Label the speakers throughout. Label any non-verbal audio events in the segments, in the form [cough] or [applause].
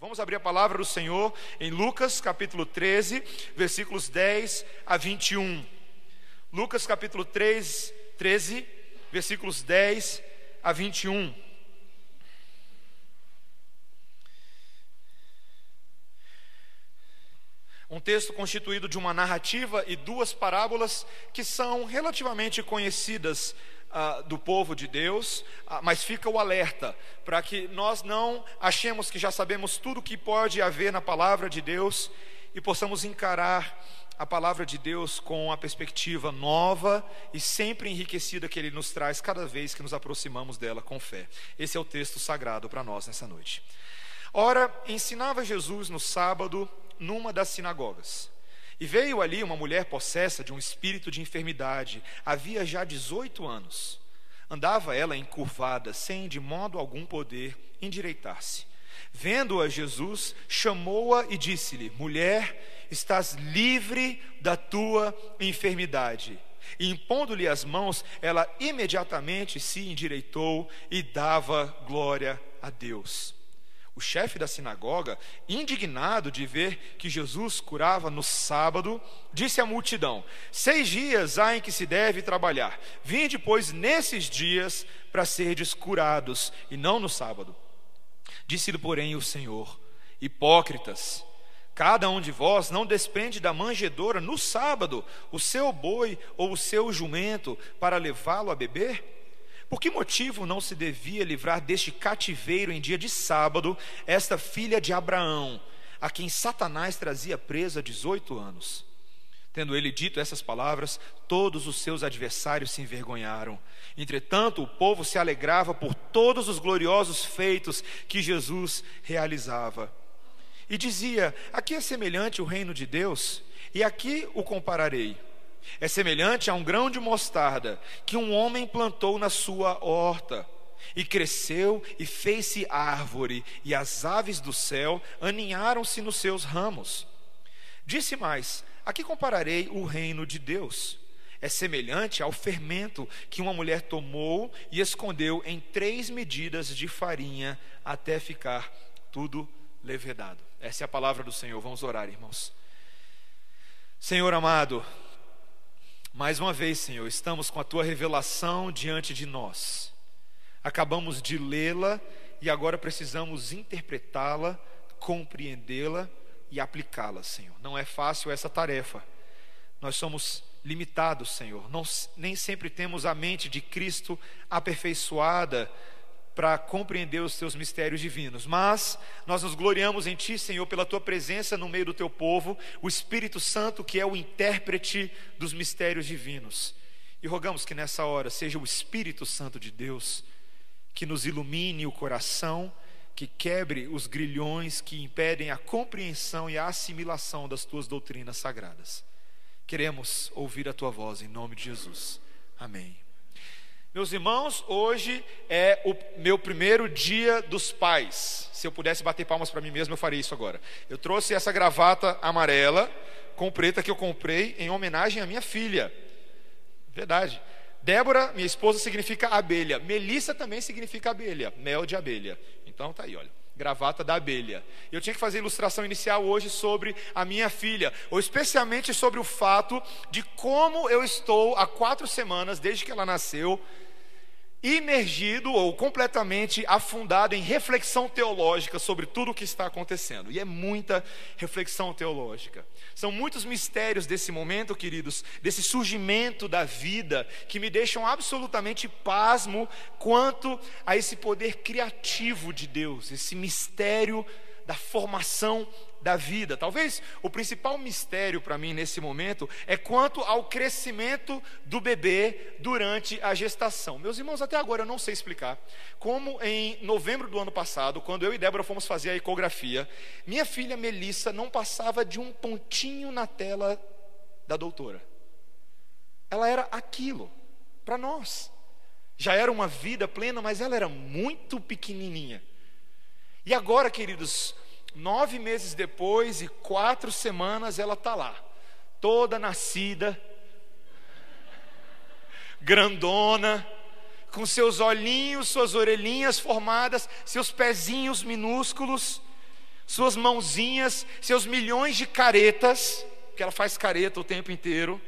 Speaker 1: Vamos abrir a palavra do Senhor em Lucas capítulo 13, versículos 10 a 21. Lucas capítulo 3, 13, versículos 10 a 21. Um texto constituído de uma narrativa e duas parábolas que são relativamente conhecidas ah, do povo de Deus, ah, mas fica o alerta para que nós não achemos que já sabemos tudo o que pode haver na palavra de Deus e possamos encarar a palavra de Deus com a perspectiva nova e sempre enriquecida que Ele nos traz cada vez que nos aproximamos dela com fé. Esse é o texto sagrado para nós nessa noite. Ora, ensinava Jesus no sábado numa das sinagogas. E veio ali uma mulher possessa de um espírito de enfermidade, havia já 18 anos. Andava ela encurvada, sem de modo algum poder endireitar-se. Vendo-a Jesus, chamou-a e disse-lhe: Mulher, estás livre da tua enfermidade. E impondo-lhe as mãos, ela imediatamente se endireitou e dava glória a Deus. O chefe da sinagoga, indignado de ver que Jesus curava no sábado, disse à multidão: Seis dias há em que se deve trabalhar. Vinde, pois, nesses dias para serdes curados, e não no sábado. Disse-lhe, porém, o Senhor: Hipócritas, cada um de vós não desprende da manjedoura no sábado o seu boi ou o seu jumento para levá-lo a beber? Por que motivo não se devia livrar deste cativeiro em dia de sábado esta filha de Abraão, a quem Satanás trazia presa há 18 anos? Tendo ele dito essas palavras, todos os seus adversários se envergonharam. Entretanto, o povo se alegrava por todos os gloriosos feitos que Jesus realizava. E dizia: Aqui é semelhante o reino de Deus, e aqui o compararei. É semelhante a um grão de mostarda que um homem plantou na sua horta, e cresceu e fez-se árvore, e as aves do céu aninharam-se nos seus ramos. Disse mais: A que compararei o reino de Deus? É semelhante ao fermento que uma mulher tomou e escondeu em três medidas de farinha até ficar tudo levedado. Essa é a palavra do Senhor. Vamos orar, irmãos. Senhor amado, mais uma vez, Senhor, estamos com a tua revelação diante de nós. Acabamos de lê-la e agora precisamos interpretá-la, compreendê-la e aplicá-la, Senhor. Não é fácil essa tarefa. Nós somos limitados, Senhor. Não, nem sempre temos a mente de Cristo aperfeiçoada para compreender os teus mistérios divinos. Mas nós nos gloriamos em Ti, Senhor, pela Tua presença no meio do Teu povo, o Espírito Santo, que é o intérprete dos mistérios divinos. E rogamos que nessa hora seja o Espírito Santo de Deus que nos ilumine o coração, que quebre os grilhões que impedem a compreensão e a assimilação das Tuas doutrinas sagradas. Queremos ouvir a Tua voz em nome de Jesus. Amém. Meus irmãos, hoje é o meu primeiro dia dos pais. Se eu pudesse bater palmas para mim mesmo, eu faria isso agora. Eu trouxe essa gravata amarela com preta que eu comprei em homenagem à minha filha. Verdade. Débora, minha esposa, significa abelha. Melissa também significa abelha, mel de abelha. Então tá aí, olha. Gravata da abelha. Eu tinha que fazer ilustração inicial hoje sobre a minha filha, ou especialmente sobre o fato de como eu estou há quatro semanas, desde que ela nasceu, imergido ou completamente afundado em reflexão teológica sobre tudo o que está acontecendo. E é muita reflexão teológica. São muitos mistérios desse momento, queridos, desse surgimento da vida, que me deixam absolutamente pasmo quanto a esse poder criativo de Deus, esse mistério da formação da vida. Talvez o principal mistério para mim nesse momento é quanto ao crescimento do bebê durante a gestação. Meus irmãos, até agora eu não sei explicar como em novembro do ano passado, quando eu e Débora fomos fazer a ecografia, minha filha Melissa não passava de um pontinho na tela da doutora. Ela era aquilo para nós. Já era uma vida plena, mas ela era muito pequenininha. E agora, queridos, Nove meses depois e quatro semanas ela está lá, toda nascida, grandona, com seus olhinhos, suas orelhinhas formadas, seus pezinhos minúsculos, suas mãozinhas, seus milhões de caretas, que ela faz careta o tempo inteiro,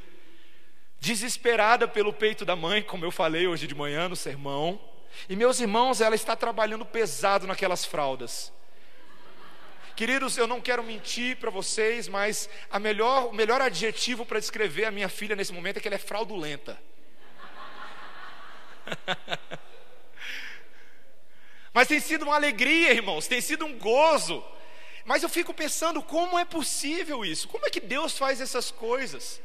Speaker 1: desesperada pelo peito da mãe, como eu falei hoje de manhã no sermão. E meus irmãos, ela está trabalhando pesado naquelas fraldas. Queridos, eu não quero mentir para vocês, mas melhor, o melhor adjetivo para descrever a minha filha nesse momento é que ela é fraudulenta. [laughs] mas tem sido uma alegria, irmãos, tem sido um gozo. Mas eu fico pensando como é possível isso? Como é que Deus faz essas coisas?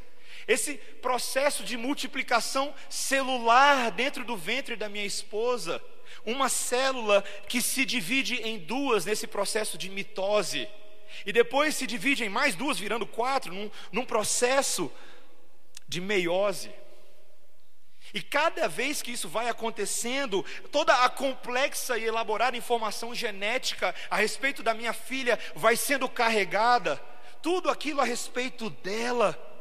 Speaker 1: Esse processo de multiplicação celular dentro do ventre da minha esposa uma célula que se divide em duas nesse processo de mitose, e depois se divide em mais duas, virando quatro, num, num processo de meiose. E cada vez que isso vai acontecendo, toda a complexa e elaborada informação genética a respeito da minha filha vai sendo carregada, tudo aquilo a respeito dela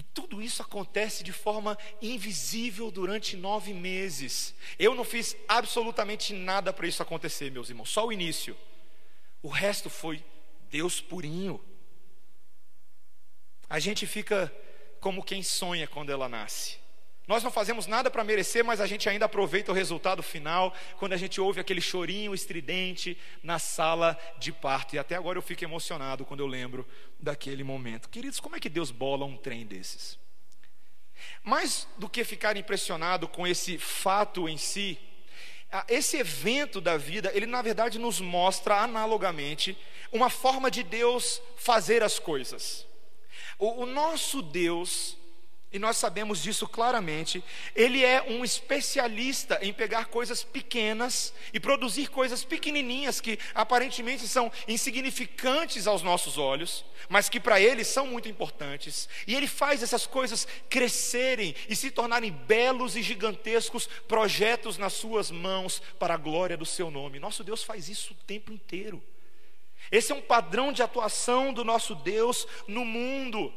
Speaker 1: e tudo isso acontece de forma invisível durante nove meses. Eu não fiz absolutamente nada para isso acontecer, meus irmãos, só o início. O resto foi Deus purinho. A gente fica como quem sonha quando ela nasce. Nós não fazemos nada para merecer, mas a gente ainda aproveita o resultado final quando a gente ouve aquele chorinho estridente na sala de parto. E até agora eu fico emocionado quando eu lembro daquele momento. Queridos, como é que Deus bola um trem desses? Mais do que ficar impressionado com esse fato em si, esse evento da vida, ele na verdade nos mostra analogamente uma forma de Deus fazer as coisas. O, o nosso Deus, e nós sabemos disso claramente, ele é um especialista em pegar coisas pequenas e produzir coisas pequenininhas que aparentemente são insignificantes aos nossos olhos, mas que para ele são muito importantes. E ele faz essas coisas crescerem e se tornarem belos e gigantescos projetos nas suas mãos para a glória do seu nome. Nosso Deus faz isso o tempo inteiro. Esse é um padrão de atuação do nosso Deus no mundo.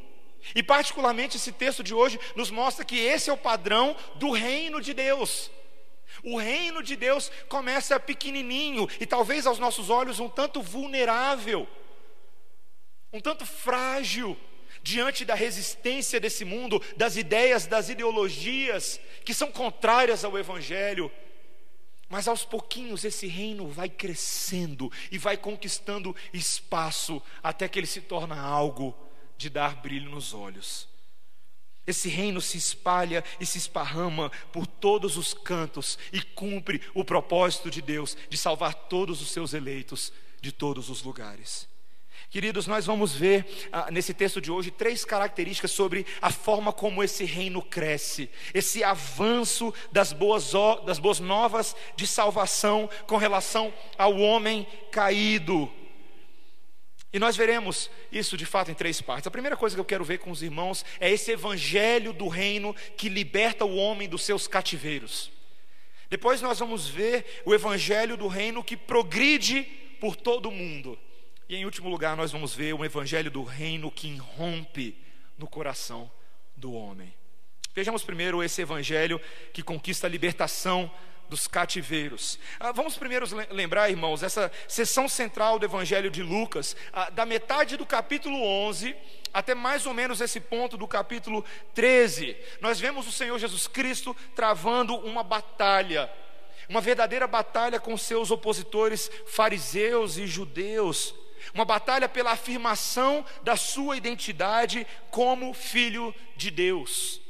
Speaker 1: E, particularmente, esse texto de hoje nos mostra que esse é o padrão do reino de Deus. O reino de Deus começa pequenininho e talvez aos nossos olhos um tanto vulnerável, um tanto frágil diante da resistência desse mundo, das ideias, das ideologias que são contrárias ao Evangelho. Mas aos pouquinhos esse reino vai crescendo e vai conquistando espaço até que ele se torna algo de dar brilho nos olhos. Esse reino se espalha e se esparrama por todos os cantos e cumpre o propósito de Deus de salvar todos os seus eleitos de todos os lugares. Queridos, nós vamos ver ah, nesse texto de hoje três características sobre a forma como esse reino cresce, esse avanço das boas, das boas novas de salvação com relação ao homem caído. E nós veremos isso de fato em três partes. A primeira coisa que eu quero ver com os irmãos é esse evangelho do reino que liberta o homem dos seus cativeiros. Depois nós vamos ver o evangelho do reino que progride por todo o mundo. E em último lugar, nós vamos ver o evangelho do reino que irrompe no coração do homem. Vejamos primeiro esse evangelho que conquista a libertação dos cativeiros. Ah, vamos primeiro lembrar, irmãos, essa sessão central do Evangelho de Lucas, ah, da metade do capítulo 11 até mais ou menos esse ponto do capítulo 13. Nós vemos o Senhor Jesus Cristo travando uma batalha, uma verdadeira batalha com seus opositores fariseus e judeus. Uma batalha pela afirmação da sua identidade como filho de Deus.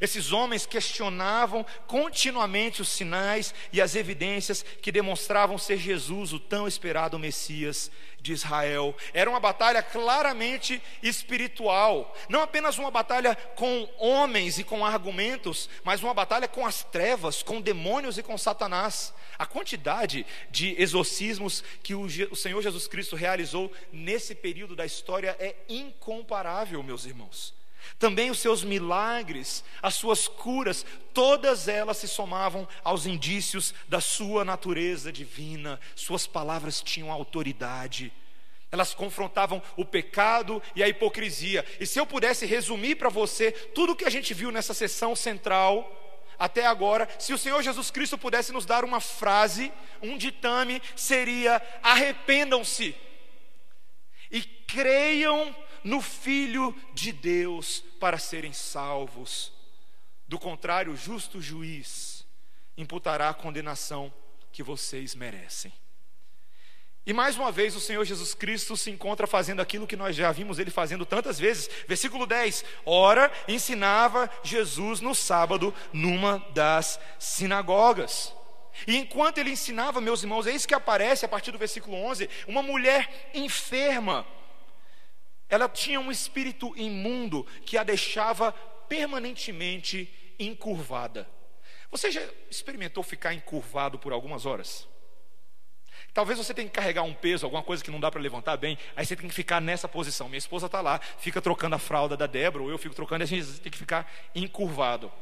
Speaker 1: Esses homens questionavam continuamente os sinais e as evidências que demonstravam ser Jesus, o tão esperado Messias de Israel. Era uma batalha claramente espiritual, não apenas uma batalha com homens e com argumentos, mas uma batalha com as trevas, com demônios e com Satanás. A quantidade de exorcismos que o Senhor Jesus Cristo realizou nesse período da história é incomparável, meus irmãos. Também os seus milagres, as suas curas, todas elas se somavam aos indícios da sua natureza divina, suas palavras tinham autoridade. Elas confrontavam o pecado e a hipocrisia. E se eu pudesse resumir para você tudo o que a gente viu nessa sessão central, até agora, se o Senhor Jesus Cristo pudesse nos dar uma frase, um ditame, seria: arrependam-se e creiam no Filho de Deus para serem salvos. Do contrário, o justo juiz imputará a condenação que vocês merecem. E mais uma vez o Senhor Jesus Cristo se encontra fazendo aquilo que nós já vimos ele fazendo tantas vezes. Versículo 10: Ora, ensinava Jesus no sábado numa das sinagogas. E enquanto ele ensinava, meus irmãos, é isso que aparece a partir do versículo 11: uma mulher enferma. Ela tinha um espírito imundo que a deixava permanentemente encurvada. Você já experimentou ficar encurvado por algumas horas? Talvez você tenha que carregar um peso, alguma coisa que não dá para levantar bem, aí você tem que ficar nessa posição. Minha esposa está lá, fica trocando a fralda da Débora, ou eu fico trocando, e a gente tem que ficar encurvado.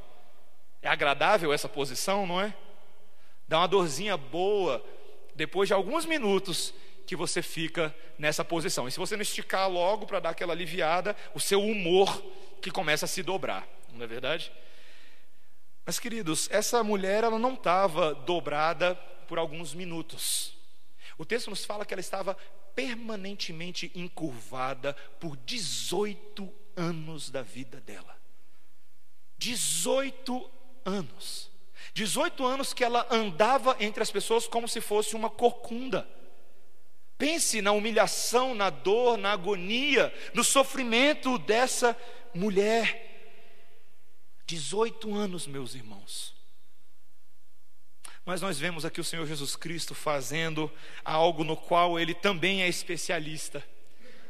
Speaker 1: É agradável essa posição, não é? Dá uma dorzinha boa, depois de alguns minutos que você fica nessa posição. E se você não esticar logo para dar aquela aliviada, o seu humor que começa a se dobrar, não é verdade? Mas queridos, essa mulher ela não estava dobrada por alguns minutos. O texto nos fala que ela estava permanentemente encurvada por 18 anos da vida dela. 18 anos. 18 anos que ela andava entre as pessoas como se fosse uma corcunda. Pense na humilhação, na dor, na agonia, no sofrimento dessa mulher. 18 anos, meus irmãos. Mas nós vemos aqui o Senhor Jesus Cristo fazendo algo no qual ele também é especialista.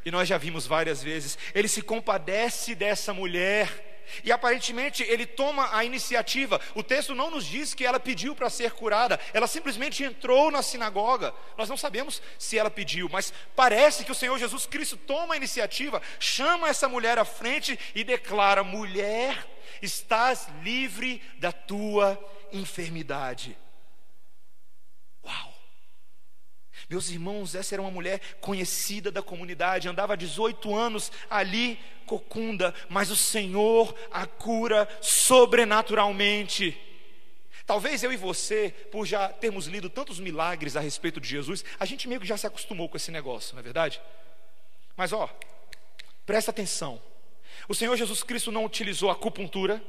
Speaker 1: E nós já vimos várias vezes. Ele se compadece dessa mulher. E aparentemente ele toma a iniciativa. O texto não nos diz que ela pediu para ser curada, ela simplesmente entrou na sinagoga. Nós não sabemos se ela pediu, mas parece que o Senhor Jesus Cristo toma a iniciativa, chama essa mulher à frente e declara: mulher, estás livre da tua enfermidade. Meus irmãos, essa era uma mulher conhecida da comunidade, andava 18 anos ali, cocunda, mas o Senhor a cura sobrenaturalmente. Talvez eu e você, por já termos lido tantos milagres a respeito de Jesus, a gente meio que já se acostumou com esse negócio, não é verdade? Mas ó, presta atenção. O Senhor Jesus Cristo não utilizou acupuntura,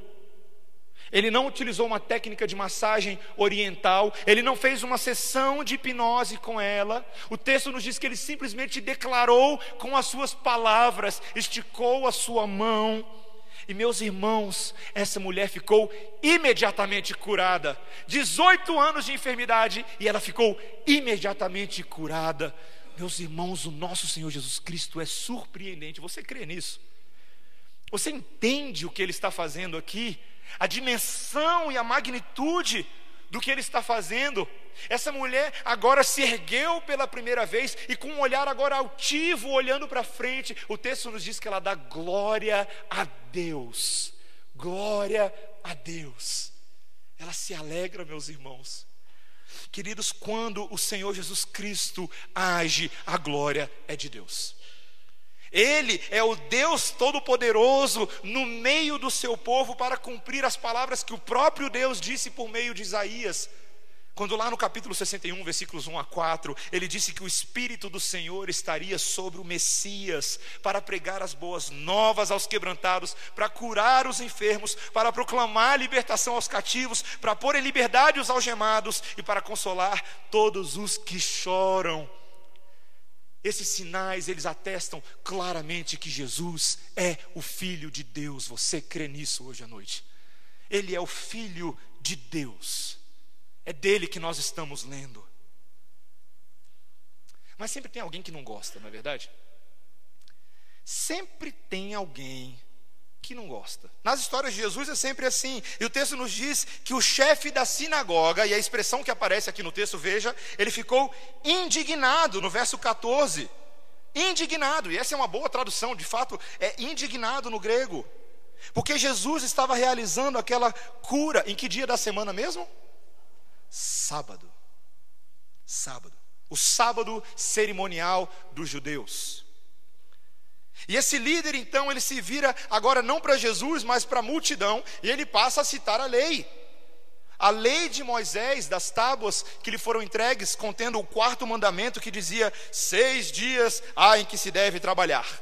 Speaker 1: ele não utilizou uma técnica de massagem oriental, ele não fez uma sessão de hipnose com ela. O texto nos diz que ele simplesmente declarou com as suas palavras, esticou a sua mão. E meus irmãos, essa mulher ficou imediatamente curada. 18 anos de enfermidade e ela ficou imediatamente curada. Meus irmãos, o nosso Senhor Jesus Cristo é surpreendente. Você crê nisso? Você entende o que ele está fazendo aqui? a dimensão e a magnitude do que ele está fazendo. Essa mulher agora se ergueu pela primeira vez e com um olhar agora altivo, olhando para frente, o texto nos diz que ela dá glória a Deus. Glória a Deus. Ela se alegra, meus irmãos. Queridos, quando o Senhor Jesus Cristo age, a glória é de Deus. Ele é o Deus Todo-Poderoso no meio do seu povo para cumprir as palavras que o próprio Deus disse por meio de Isaías. Quando lá no capítulo 61, versículos 1 a 4, ele disse que o Espírito do Senhor estaria sobre o Messias para pregar as boas novas aos quebrantados, para curar os enfermos, para proclamar libertação aos cativos, para pôr em liberdade os algemados e para consolar todos os que choram. Esses sinais, eles atestam claramente que Jesus é o Filho de Deus. Você crê nisso hoje à noite? Ele é o Filho de Deus. É dele que nós estamos lendo. Mas sempre tem alguém que não gosta, não é verdade? Sempre tem alguém que não gosta. Nas histórias de Jesus é sempre assim. E o texto nos diz que o chefe da sinagoga, e a expressão que aparece aqui no texto, veja, ele ficou indignado no verso 14. Indignado, e essa é uma boa tradução, de fato, é indignado no grego. Porque Jesus estava realizando aquela cura em que dia da semana mesmo? Sábado. Sábado. O sábado cerimonial dos judeus. E esse líder, então, ele se vira agora não para Jesus, mas para a multidão, e ele passa a citar a lei. a lei de Moisés, das tábuas que lhe foram entregues, contendo o quarto mandamento que dizia: seis dias há em que se deve trabalhar.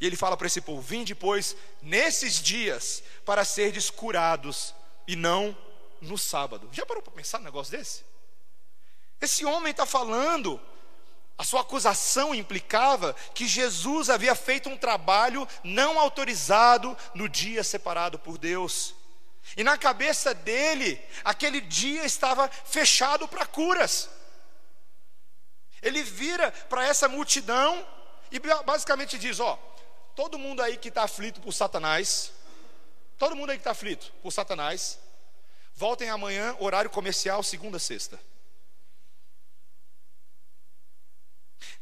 Speaker 1: E ele fala para esse povo: vim depois nesses dias para serdes curados e não no sábado. Já parou para pensar num negócio desse? Esse homem está falando, a sua acusação implicava que Jesus havia feito um trabalho não autorizado no dia separado por Deus. E na cabeça dele, aquele dia estava fechado para curas. Ele vira para essa multidão e basicamente diz: Ó, todo mundo aí que está aflito por Satanás, todo mundo aí que está aflito por Satanás, voltem amanhã, horário comercial, segunda, sexta.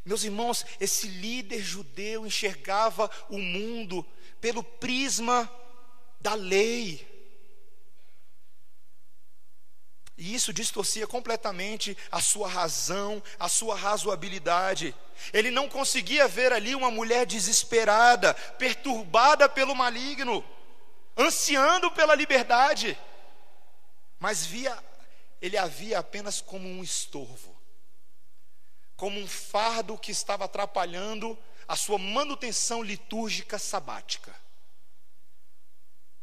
Speaker 1: Meus irmãos, esse líder judeu enxergava o mundo pelo prisma da lei. E isso distorcia completamente a sua razão, a sua razoabilidade. Ele não conseguia ver ali uma mulher desesperada, perturbada pelo maligno, ansiando pela liberdade, mas via ele a via apenas como um estorvo, como um fardo que estava atrapalhando a sua manutenção litúrgica sabática.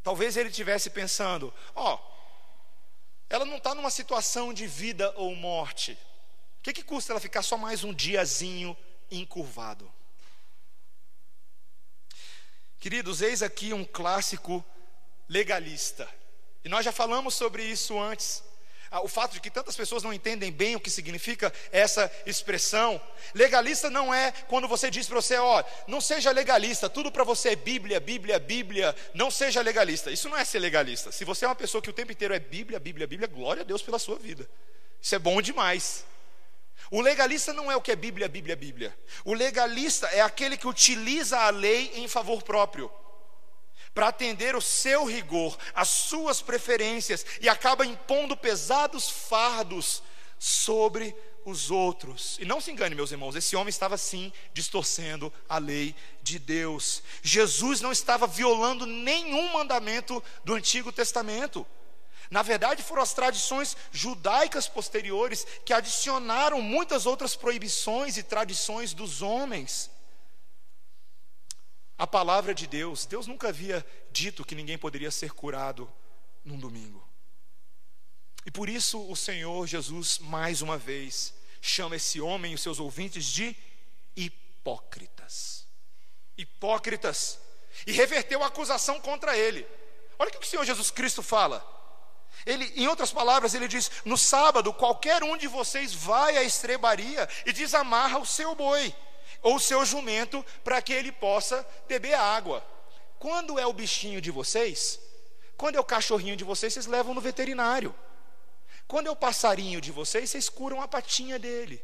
Speaker 1: Talvez ele estivesse pensando: ó, oh, ela não está numa situação de vida ou morte. O que, que custa ela ficar só mais um diazinho encurvado? Queridos, eis aqui um clássico legalista. E nós já falamos sobre isso antes. Ah, o fato de que tantas pessoas não entendem bem o que significa essa expressão. Legalista não é quando você diz para você, ó, não seja legalista, tudo para você é Bíblia, Bíblia, Bíblia, não seja legalista. Isso não é ser legalista. Se você é uma pessoa que o tempo inteiro é Bíblia, Bíblia, Bíblia, glória a Deus pela sua vida. Isso é bom demais. O legalista não é o que é Bíblia, Bíblia, Bíblia. O legalista é aquele que utiliza a lei em favor próprio para atender o seu rigor, as suas preferências e acaba impondo pesados fardos sobre os outros. E não se engane, meus irmãos, esse homem estava sim distorcendo a lei de Deus. Jesus não estava violando nenhum mandamento do Antigo Testamento. Na verdade, foram as tradições judaicas posteriores que adicionaram muitas outras proibições e tradições dos homens a palavra de Deus. Deus nunca havia dito que ninguém poderia ser curado num domingo. E por isso o Senhor Jesus, mais uma vez, chama esse homem e os seus ouvintes de hipócritas. Hipócritas. E reverteu a acusação contra ele. Olha o que o Senhor Jesus Cristo fala. Ele, em outras palavras, ele diz: No sábado, qualquer um de vocês vai à estrebaria e desamarra o seu boi ou seu jumento para que ele possa beber água. Quando é o bichinho de vocês? Quando é o cachorrinho de vocês, vocês levam no veterinário. Quando é o passarinho de vocês, vocês curam a patinha dele.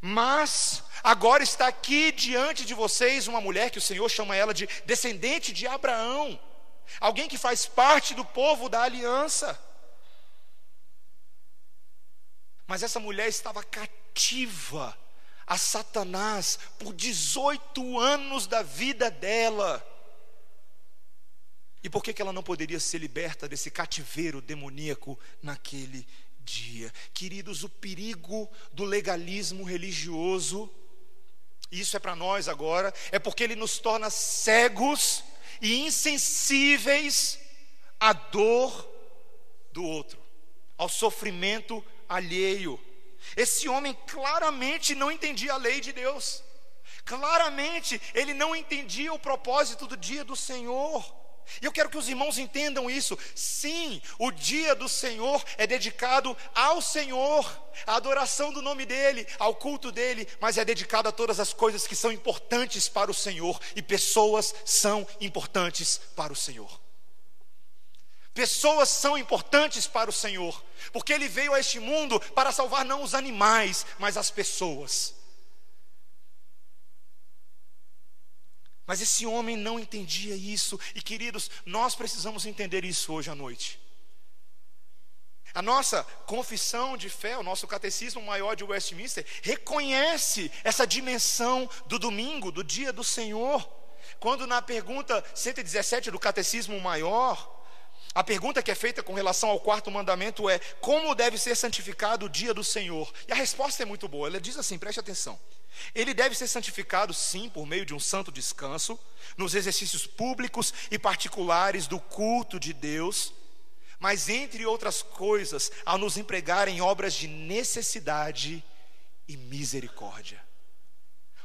Speaker 1: Mas agora está aqui diante de vocês uma mulher que o Senhor chama ela de descendente de Abraão, alguém que faz parte do povo da aliança. Mas essa mulher estava cativa a Satanás por 18 anos da vida dela. E por que, que ela não poderia ser liberta desse cativeiro demoníaco naquele dia? Queridos, o perigo do legalismo religioso, isso é para nós agora, é porque ele nos torna cegos e insensíveis à dor do outro, ao sofrimento alheio. Esse homem claramente não entendia a lei de Deus. Claramente ele não entendia o propósito do dia do Senhor. E eu quero que os irmãos entendam isso. Sim, o dia do Senhor é dedicado ao Senhor, à adoração do nome dEle, ao culto dEle, mas é dedicado a todas as coisas que são importantes para o Senhor, e pessoas são importantes para o Senhor. Pessoas são importantes para o Senhor, porque Ele veio a este mundo para salvar não os animais, mas as pessoas. Mas esse homem não entendia isso, e queridos, nós precisamos entender isso hoje à noite. A nossa confissão de fé, o nosso catecismo maior de Westminster, reconhece essa dimensão do domingo, do dia do Senhor. Quando na pergunta 117 do catecismo maior, A pergunta que é feita com relação ao quarto mandamento é: como deve ser santificado o dia do Senhor? E a resposta é muito boa. Ela diz assim: preste atenção. Ele deve ser santificado, sim, por meio de um santo descanso, nos exercícios públicos e particulares do culto de Deus, mas, entre outras coisas, ao nos empregar em obras de necessidade e misericórdia.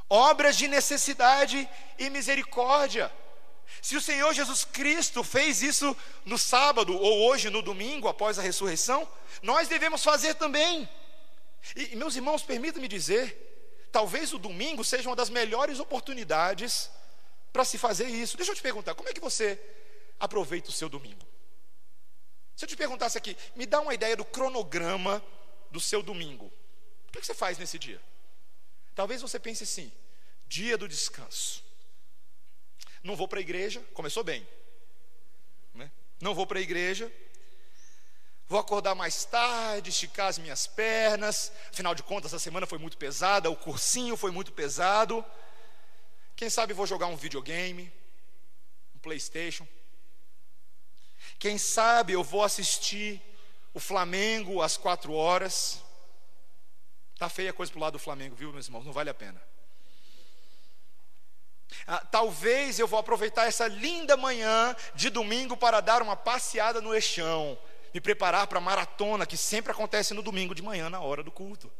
Speaker 1: Obras de necessidade e misericórdia. Se o Senhor Jesus Cristo fez isso no sábado ou hoje no domingo após a ressurreição, nós devemos fazer também. E meus irmãos, permitam-me dizer, talvez o domingo seja uma das melhores oportunidades para se fazer isso. Deixa eu te perguntar, como é que você aproveita o seu domingo? Se eu te perguntasse aqui, me dá uma ideia do cronograma do seu domingo. O que você faz nesse dia? Talvez você pense assim: dia do descanso. Não vou para a igreja, começou bem. Né? Não vou para a igreja. Vou acordar mais tarde, esticar as minhas pernas. Afinal de contas, a semana foi muito pesada, o cursinho foi muito pesado. Quem sabe vou jogar um videogame, um PlayStation. Quem sabe eu vou assistir o Flamengo às quatro horas. Tá feia a coisa pro lado do Flamengo, viu, meus irmãos? Não vale a pena. Talvez eu vou aproveitar essa linda manhã de domingo para dar uma passeada no Eixão, me preparar para a maratona que sempre acontece no domingo de manhã na hora do culto.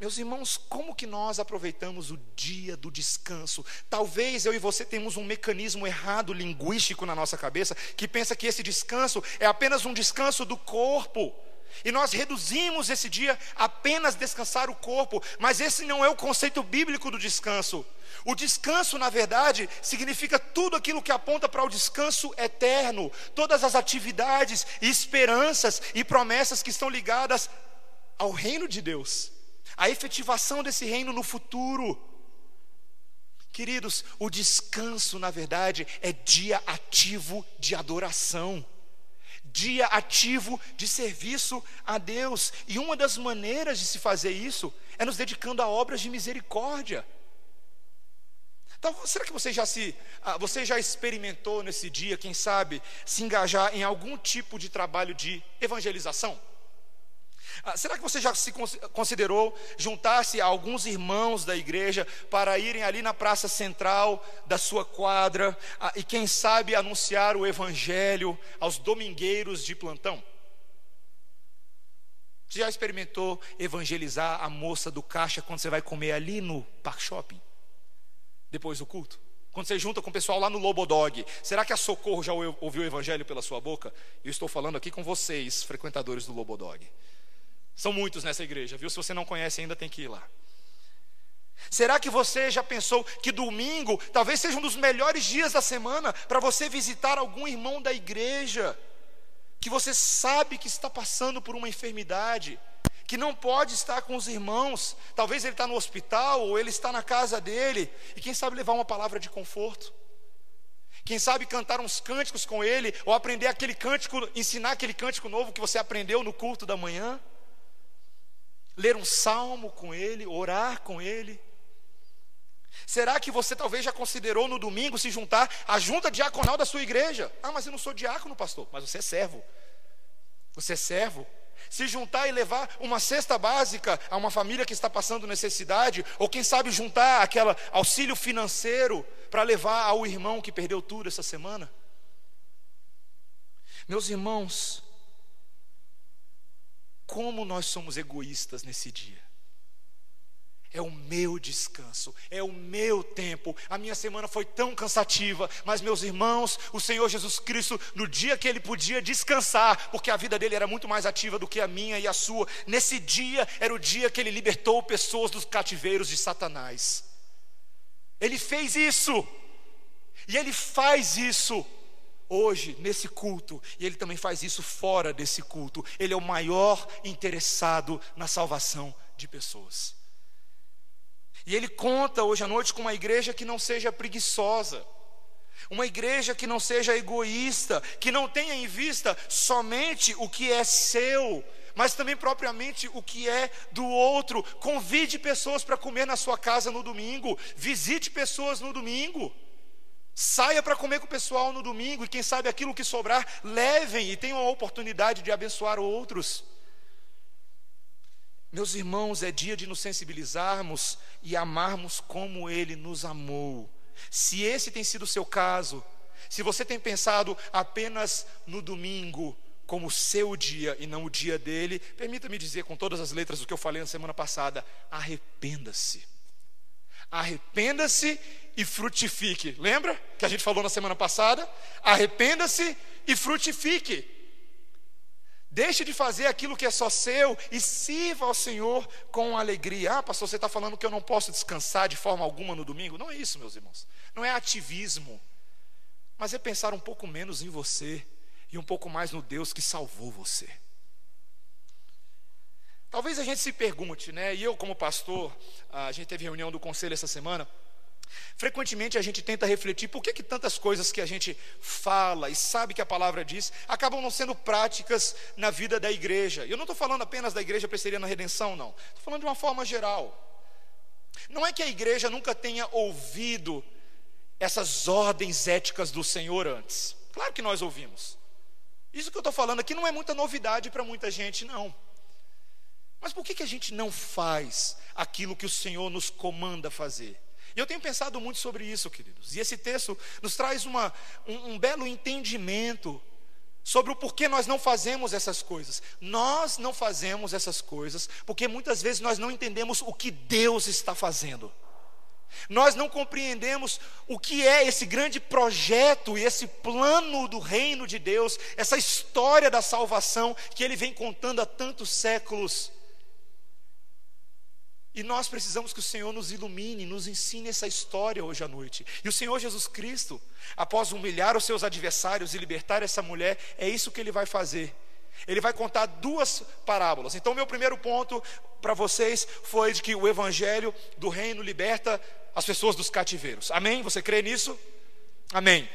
Speaker 1: Meus irmãos, como que nós aproveitamos o dia do descanso? Talvez eu e você temos um mecanismo errado linguístico na nossa cabeça que pensa que esse descanso é apenas um descanso do corpo. E nós reduzimos esse dia apenas descansar o corpo, mas esse não é o conceito bíblico do descanso. O descanso, na verdade, significa tudo aquilo que aponta para o descanso eterno, todas as atividades, esperanças e promessas que estão ligadas ao reino de Deus, a efetivação desse reino no futuro. Queridos, o descanso, na verdade, é dia ativo de adoração dia ativo de serviço a Deus. E uma das maneiras de se fazer isso é nos dedicando a obras de misericórdia. Então, será que você já se, ah, você já experimentou nesse dia, quem sabe, se engajar em algum tipo de trabalho de evangelização? Ah, será que você já se considerou juntar-se a alguns irmãos da igreja para irem ali na praça central da sua quadra ah, e, quem sabe, anunciar o evangelho aos domingueiros de plantão? Você já experimentou evangelizar a moça do caixa quando você vai comer ali no Park Shopping? Depois do culto? Quando você junta com o pessoal lá no Lobodog, será que a Socorro já ouviu o evangelho pela sua boca? Eu estou falando aqui com vocês, frequentadores do Lobodog. São muitos nessa igreja, viu? Se você não conhece ainda, tem que ir lá. Será que você já pensou que domingo talvez seja um dos melhores dias da semana para você visitar algum irmão da igreja que você sabe que está passando por uma enfermidade, que não pode estar com os irmãos, talvez ele está no hospital ou ele está na casa dele, e quem sabe levar uma palavra de conforto? Quem sabe cantar uns cânticos com ele, ou aprender aquele cântico, ensinar aquele cântico novo que você aprendeu no culto da manhã? Ler um salmo com ele, orar com ele? Será que você talvez já considerou no domingo se juntar à junta diaconal da sua igreja? Ah, mas eu não sou diácono, pastor. Mas você é servo. Você é servo. Se juntar e levar uma cesta básica a uma família que está passando necessidade, ou quem sabe juntar aquele auxílio financeiro para levar ao irmão que perdeu tudo essa semana? Meus irmãos, como nós somos egoístas nesse dia. É o meu descanso, é o meu tempo. A minha semana foi tão cansativa, mas meus irmãos, o Senhor Jesus Cristo, no dia que ele podia descansar, porque a vida dele era muito mais ativa do que a minha e a sua, nesse dia era o dia que ele libertou pessoas dos cativeiros de Satanás. Ele fez isso, e ele faz isso hoje nesse culto, e ele também faz isso fora desse culto. Ele é o maior interessado na salvação de pessoas. E ele conta hoje à noite com uma igreja que não seja preguiçosa, uma igreja que não seja egoísta, que não tenha em vista somente o que é seu, mas também propriamente o que é do outro. Convide pessoas para comer na sua casa no domingo, visite pessoas no domingo. Saia para comer com o pessoal no domingo e quem sabe aquilo que sobrar, levem e tenham a oportunidade de abençoar outros. Meus irmãos, é dia de nos sensibilizarmos e amarmos como Ele nos amou. Se esse tem sido o seu caso, se você tem pensado apenas no domingo como seu dia e não o dia dele, permita-me dizer com todas as letras o que eu falei na semana passada: arrependa-se. Arrependa-se e frutifique. Lembra que a gente falou na semana passada? Arrependa-se e frutifique. Deixe de fazer aquilo que é só seu e sirva ao Senhor com alegria. Ah, pastor, você está falando que eu não posso descansar de forma alguma no domingo? Não é isso, meus irmãos. Não é ativismo, mas é pensar um pouco menos em você e um pouco mais no Deus que salvou você. Talvez a gente se pergunte, né? E eu, como pastor, a gente teve reunião do conselho essa semana. Frequentemente a gente tenta refletir por que, que tantas coisas que a gente fala e sabe que a palavra diz acabam não sendo práticas na vida da igreja. Eu não estou falando apenas da igreja presteriana redenção, não. Estou falando de uma forma geral. Não é que a igreja nunca tenha ouvido essas ordens éticas do Senhor antes. Claro que nós ouvimos. Isso que eu estou falando aqui não é muita novidade para muita gente, não. Mas por que, que a gente não faz aquilo que o Senhor nos comanda fazer? E eu tenho pensado muito sobre isso, queridos. E esse texto nos traz uma, um, um belo entendimento sobre o porquê nós não fazemos essas coisas. Nós não fazemos essas coisas porque muitas vezes nós não entendemos o que Deus está fazendo. Nós não compreendemos o que é esse grande projeto e esse plano do reino de Deus, essa história da salvação que ele vem contando há tantos séculos. E nós precisamos que o Senhor nos ilumine, nos ensine essa história hoje à noite. E o Senhor Jesus Cristo, após humilhar os seus adversários e libertar essa mulher, é isso que ele vai fazer. Ele vai contar duas parábolas. Então, meu primeiro ponto para vocês foi de que o evangelho do reino liberta as pessoas dos cativeiros. Amém? Você crê nisso? Amém.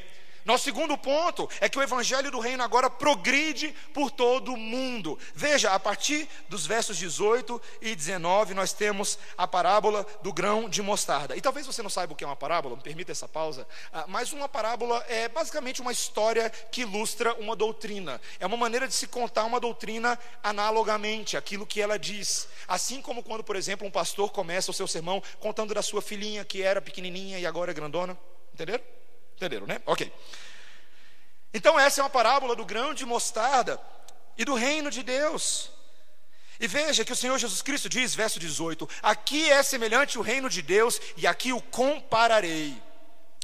Speaker 1: Nosso segundo ponto é que o evangelho do reino agora progride por todo o mundo. Veja, a partir dos versos 18 e 19, nós temos a parábola do grão de mostarda. E talvez você não saiba o que é uma parábola, me permita essa pausa, ah, mas uma parábola é basicamente uma história que ilustra uma doutrina. É uma maneira de se contar uma doutrina analogamente, aquilo que ela diz. Assim como quando, por exemplo, um pastor começa o seu sermão contando da sua filhinha que era pequenininha e agora é grandona. Entenderam? Entenderam, né? Ok. Então, essa é uma parábola do grão de mostarda e do reino de Deus. E veja que o Senhor Jesus Cristo diz, verso 18: Aqui é semelhante o reino de Deus, e aqui o compararei.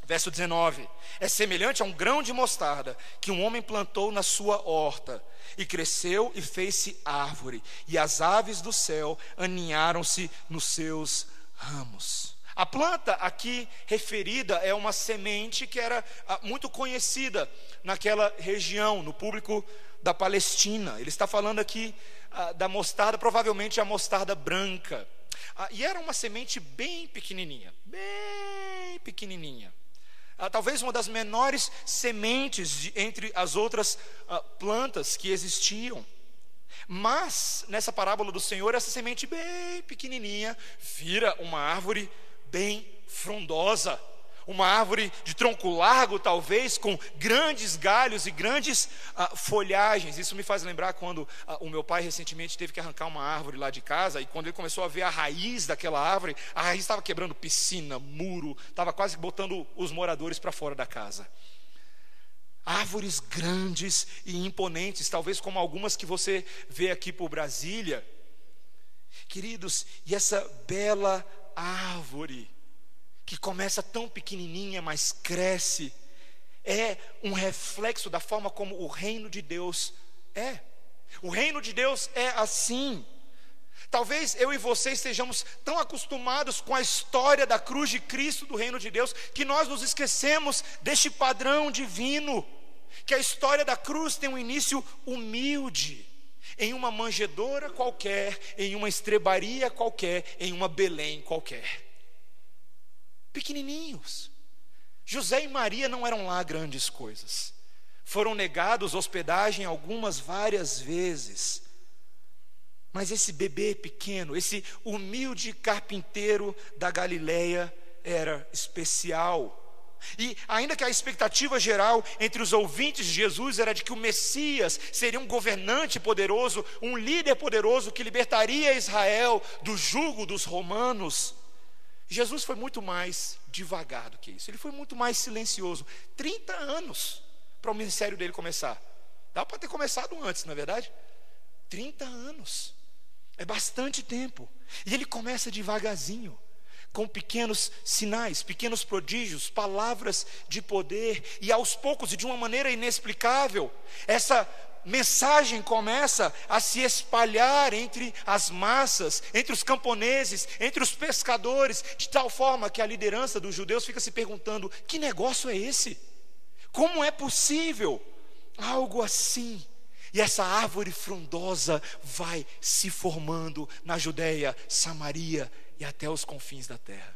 Speaker 1: Verso 19: É semelhante a um grão de mostarda que um homem plantou na sua horta, e cresceu e fez-se árvore, e as aves do céu aninharam-se nos seus ramos. A planta aqui referida é uma semente que era ah, muito conhecida naquela região, no público da Palestina. Ele está falando aqui ah, da mostarda, provavelmente a mostarda branca. Ah, e era uma semente bem pequenininha, bem pequenininha. talvez uma das menores sementes de, entre as outras plantas que existiam. Mas, nessa parábola do Senhor, essa semente bem pequenininha vira uma árvore bem frondosa, uma árvore de tronco largo, talvez, com grandes galhos e grandes ah, folhagens. Isso me faz lembrar quando ah, o meu pai recentemente teve que arrancar uma árvore lá de casa, e quando ele começou a ver a raiz daquela árvore, a raiz estava quebrando piscina, muro, estava quase botando os moradores para fora da casa. Árvores grandes e imponentes, talvez como algumas que você vê aqui por Brasília. Queridos, e essa bela árvore que começa tão pequenininha, mas cresce, é um reflexo da forma como o reino de Deus é. O reino de Deus é assim. Talvez eu e você estejamos tão acostumados com a história da cruz de Cristo do reino de Deus que nós nos esquecemos deste padrão divino, que a história da cruz tem um início humilde em uma manjedoura qualquer, em uma estrebaria qualquer, em uma Belém qualquer. Pequenininhos. José e Maria não eram lá grandes coisas. Foram negados hospedagem algumas várias vezes. Mas esse bebê pequeno, esse humilde carpinteiro da Galileia era especial. E ainda que a expectativa geral entre os ouvintes de Jesus era de que o Messias seria um governante poderoso, um líder poderoso que libertaria Israel do jugo dos romanos, Jesus foi muito mais devagar do que isso. Ele foi muito mais silencioso. 30 anos para o ministério dele começar. Dá para ter começado antes, não é verdade? 30 anos. É bastante tempo. E ele começa devagarzinho com pequenos sinais, pequenos prodígios, palavras de poder, e aos poucos, e de uma maneira inexplicável, essa mensagem começa a se espalhar entre as massas, entre os camponeses, entre os pescadores, de tal forma que a liderança dos judeus fica se perguntando: que negócio é esse? Como é possível algo assim? E essa árvore frondosa vai se formando na Judéia, Samaria e até os confins da terra.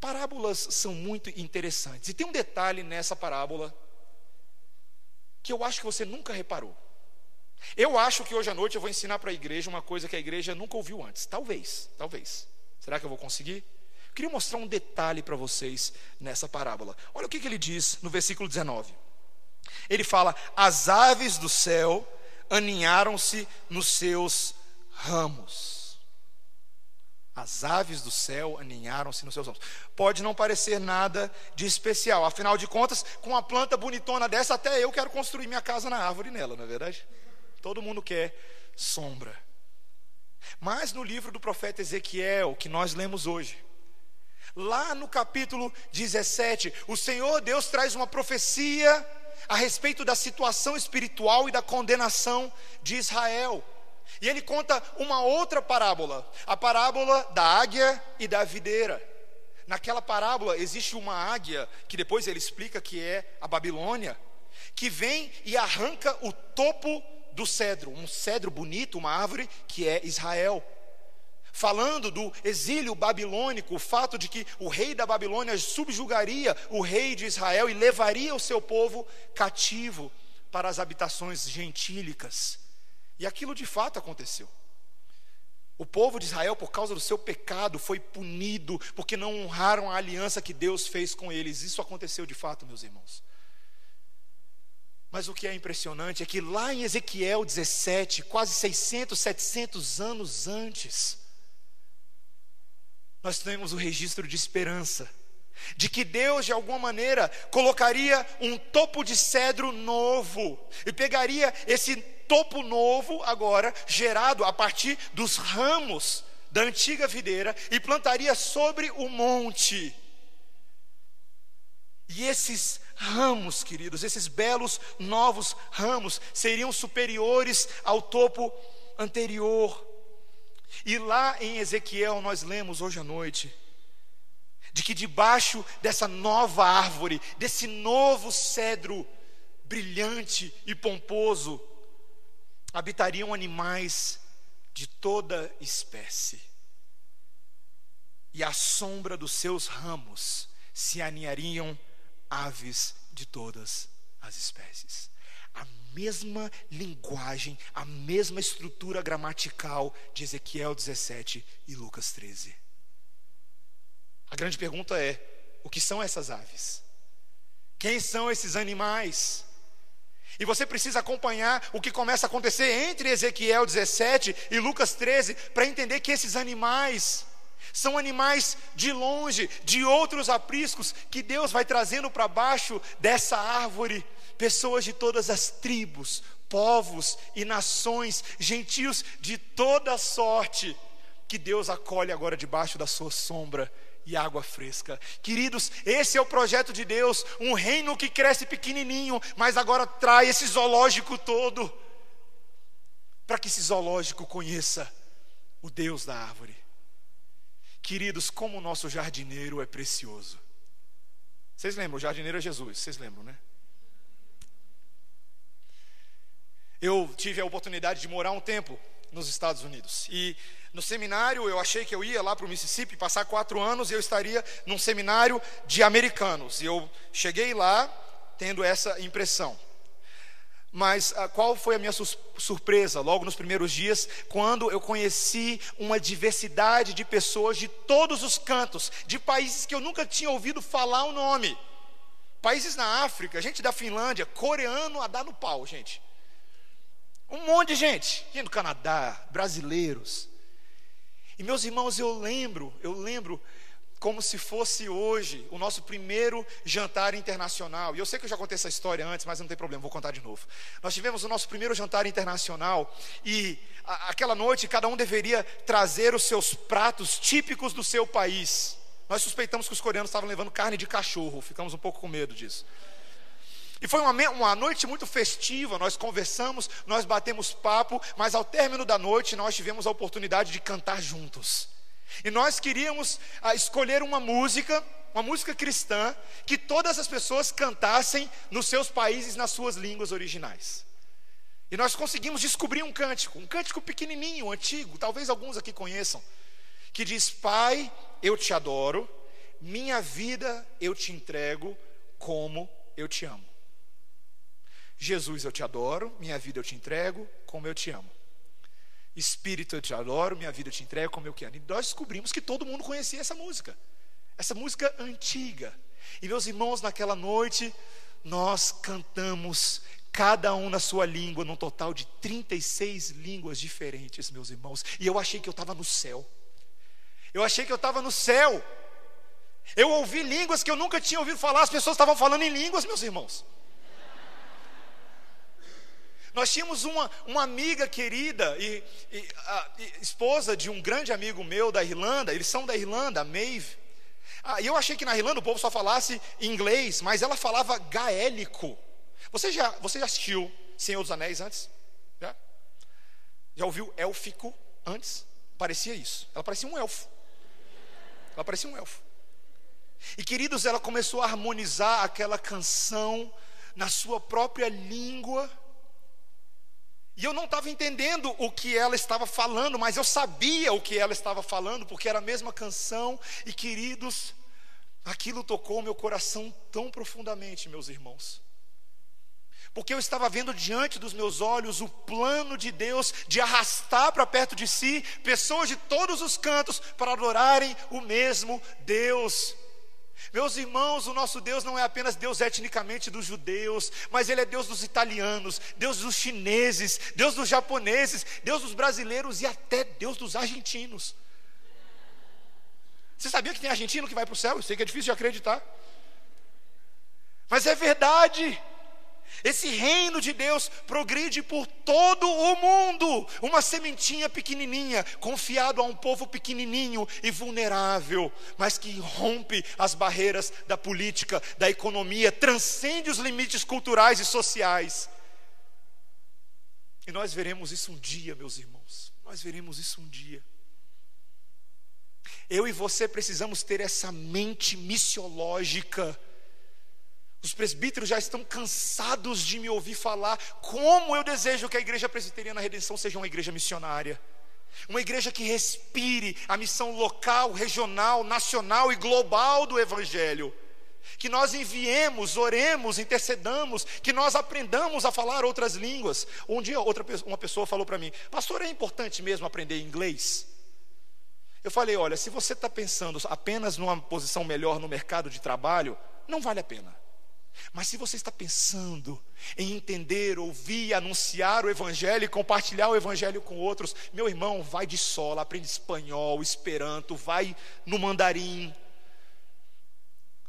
Speaker 1: Parábolas são muito interessantes. E tem um detalhe nessa parábola que eu acho que você nunca reparou. Eu acho que hoje à noite eu vou ensinar para a igreja uma coisa que a igreja nunca ouviu antes. Talvez, talvez. Será que eu vou conseguir? Eu queria mostrar um detalhe para vocês nessa parábola. Olha o que, que ele diz no versículo 19. Ele fala: As aves do céu aninharam-se nos seus ramos. As aves do céu aninharam-se nos seus ramos. Pode não parecer nada de especial, afinal de contas, com uma planta bonitona dessa, até eu quero construir minha casa na árvore nela, não é verdade? Todo mundo quer sombra. Mas no livro do profeta Ezequiel, que nós lemos hoje, lá no capítulo 17, o Senhor Deus traz uma profecia a respeito da situação espiritual e da condenação de Israel. E ele conta uma outra parábola, a parábola da águia e da videira. Naquela parábola existe uma águia, que depois ele explica que é a Babilônia, que vem e arranca o topo do cedro, um cedro bonito, uma árvore que é Israel. Falando do exílio babilônico, o fato de que o rei da Babilônia subjugaria o rei de Israel e levaria o seu povo cativo para as habitações gentílicas. E aquilo de fato aconteceu. O povo de Israel, por causa do seu pecado, foi punido porque não honraram a aliança que Deus fez com eles. Isso aconteceu de fato, meus irmãos. Mas o que é impressionante é que lá em Ezequiel 17, quase 600, 700 anos antes, nós temos o registro de esperança, de que Deus, de alguma maneira, colocaria um topo de cedro novo e pegaria esse topo novo agora, gerado a partir dos ramos da antiga videira, e plantaria sobre o monte. E esses ramos, queridos, esses belos novos ramos, seriam superiores ao topo anterior. E lá em Ezequiel nós lemos hoje à noite, de que debaixo dessa nova árvore, desse novo cedro brilhante e pomposo, habitariam animais de toda espécie, e à sombra dos seus ramos se aninhariam aves de todas as espécies. A mesma linguagem, a mesma estrutura gramatical de Ezequiel 17 e Lucas 13. A grande pergunta é: o que são essas aves? Quem são esses animais? E você precisa acompanhar o que começa a acontecer entre Ezequiel 17 e Lucas 13 para entender que esses animais são animais de longe, de outros apriscos, que Deus vai trazendo para baixo dessa árvore, pessoas de todas as tribos, povos e nações, gentios de toda sorte, que Deus acolhe agora debaixo da sua sombra e água fresca. Queridos, esse é o projeto de Deus, um reino que cresce pequenininho, mas agora traz esse zoológico todo, para que esse zoológico conheça o Deus da árvore. Queridos, como o nosso jardineiro é precioso. Vocês lembram, o jardineiro é Jesus, vocês lembram, né? Eu tive a oportunidade de morar um tempo nos Estados Unidos e no seminário, eu achei que eu ia lá para o Mississippi passar quatro anos e eu estaria num seminário de americanos. E eu cheguei lá tendo essa impressão. Mas ah, qual foi a minha surpresa logo nos primeiros dias, quando eu conheci uma diversidade de pessoas de todos os cantos, de países que eu nunca tinha ouvido falar o nome. Países na África, gente da Finlândia, coreano a dar no pau, gente. Um monte de gente, gente do Canadá, brasileiros. E meus irmãos, eu lembro, eu lembro como se fosse hoje o nosso primeiro jantar internacional. E eu sei que eu já contei essa história antes, mas não tem problema, vou contar de novo. Nós tivemos o nosso primeiro jantar internacional e a, aquela noite cada um deveria trazer os seus pratos típicos do seu país. Nós suspeitamos que os coreanos estavam levando carne de cachorro, ficamos um pouco com medo disso. E foi uma, uma noite muito festiva, nós conversamos, nós batemos papo, mas ao término da noite nós tivemos a oportunidade de cantar juntos. E nós queríamos ah, escolher uma música, uma música cristã, que todas as pessoas cantassem nos seus países, nas suas línguas originais. E nós conseguimos descobrir um cântico, um cântico pequenininho, antigo, talvez alguns aqui conheçam, que diz: Pai, eu te adoro, minha vida eu te entrego como eu te amo. Jesus, eu te adoro, minha vida eu te entrego como eu te amo. Espírito, eu te adoro, minha vida eu te entrego como eu quero. E nós descobrimos que todo mundo conhecia essa música, essa música antiga. E meus irmãos, naquela noite, nós cantamos, cada um na sua língua, num total de 36 línguas diferentes, meus irmãos. E eu achei que eu estava no céu. Eu achei que eu estava no céu. Eu ouvi línguas que eu nunca tinha ouvido falar, as pessoas estavam falando em línguas, meus irmãos. Nós tínhamos uma, uma amiga querida e, e, a, e, esposa de um grande amigo meu da Irlanda, eles são da Irlanda, a Maeve. Ah, e eu achei que na Irlanda o povo só falasse inglês, mas ela falava gaélico. Você já, você já assistiu Senhor dos Anéis antes? Já? Já ouviu élfico antes? Parecia isso. Ela parecia um elfo. Ela parecia um elfo. E queridos, ela começou a harmonizar aquela canção na sua própria língua e eu não estava entendendo o que ela estava falando, mas eu sabia o que ela estava falando, porque era a mesma canção. E queridos, aquilo tocou meu coração tão profundamente, meus irmãos. Porque eu estava vendo diante dos meus olhos o plano de Deus de arrastar para perto de si pessoas de todos os cantos para adorarem o mesmo Deus. Meus irmãos, o nosso Deus não é apenas Deus etnicamente dos judeus, mas Ele é Deus dos italianos, Deus dos chineses, Deus dos japoneses, Deus dos brasileiros e até Deus dos argentinos. Você sabia que tem argentino que vai para o céu? Eu sei que é difícil de acreditar, mas é verdade. Esse reino de Deus progride por todo o mundo, uma sementinha pequenininha, confiado a um povo pequenininho e vulnerável, mas que rompe as barreiras da política, da economia, transcende os limites culturais e sociais. E nós veremos isso um dia, meus irmãos. Nós veremos isso um dia. Eu e você precisamos ter essa mente missiológica os presbíteros já estão cansados de me ouvir falar como eu desejo que a igreja presbiteriana Redenção seja uma igreja missionária. Uma igreja que respire a missão local, regional, nacional e global do Evangelho. Que nós enviemos, oremos, intercedamos, que nós aprendamos a falar outras línguas. Um dia outra, uma pessoa falou para mim, pastor, é importante mesmo aprender inglês? Eu falei, olha, se você está pensando apenas numa posição melhor no mercado de trabalho, não vale a pena. Mas se você está pensando em entender, ouvir, anunciar o Evangelho e compartilhar o Evangelho com outros, meu irmão, vai de sola, aprende espanhol, esperanto, vai no mandarim.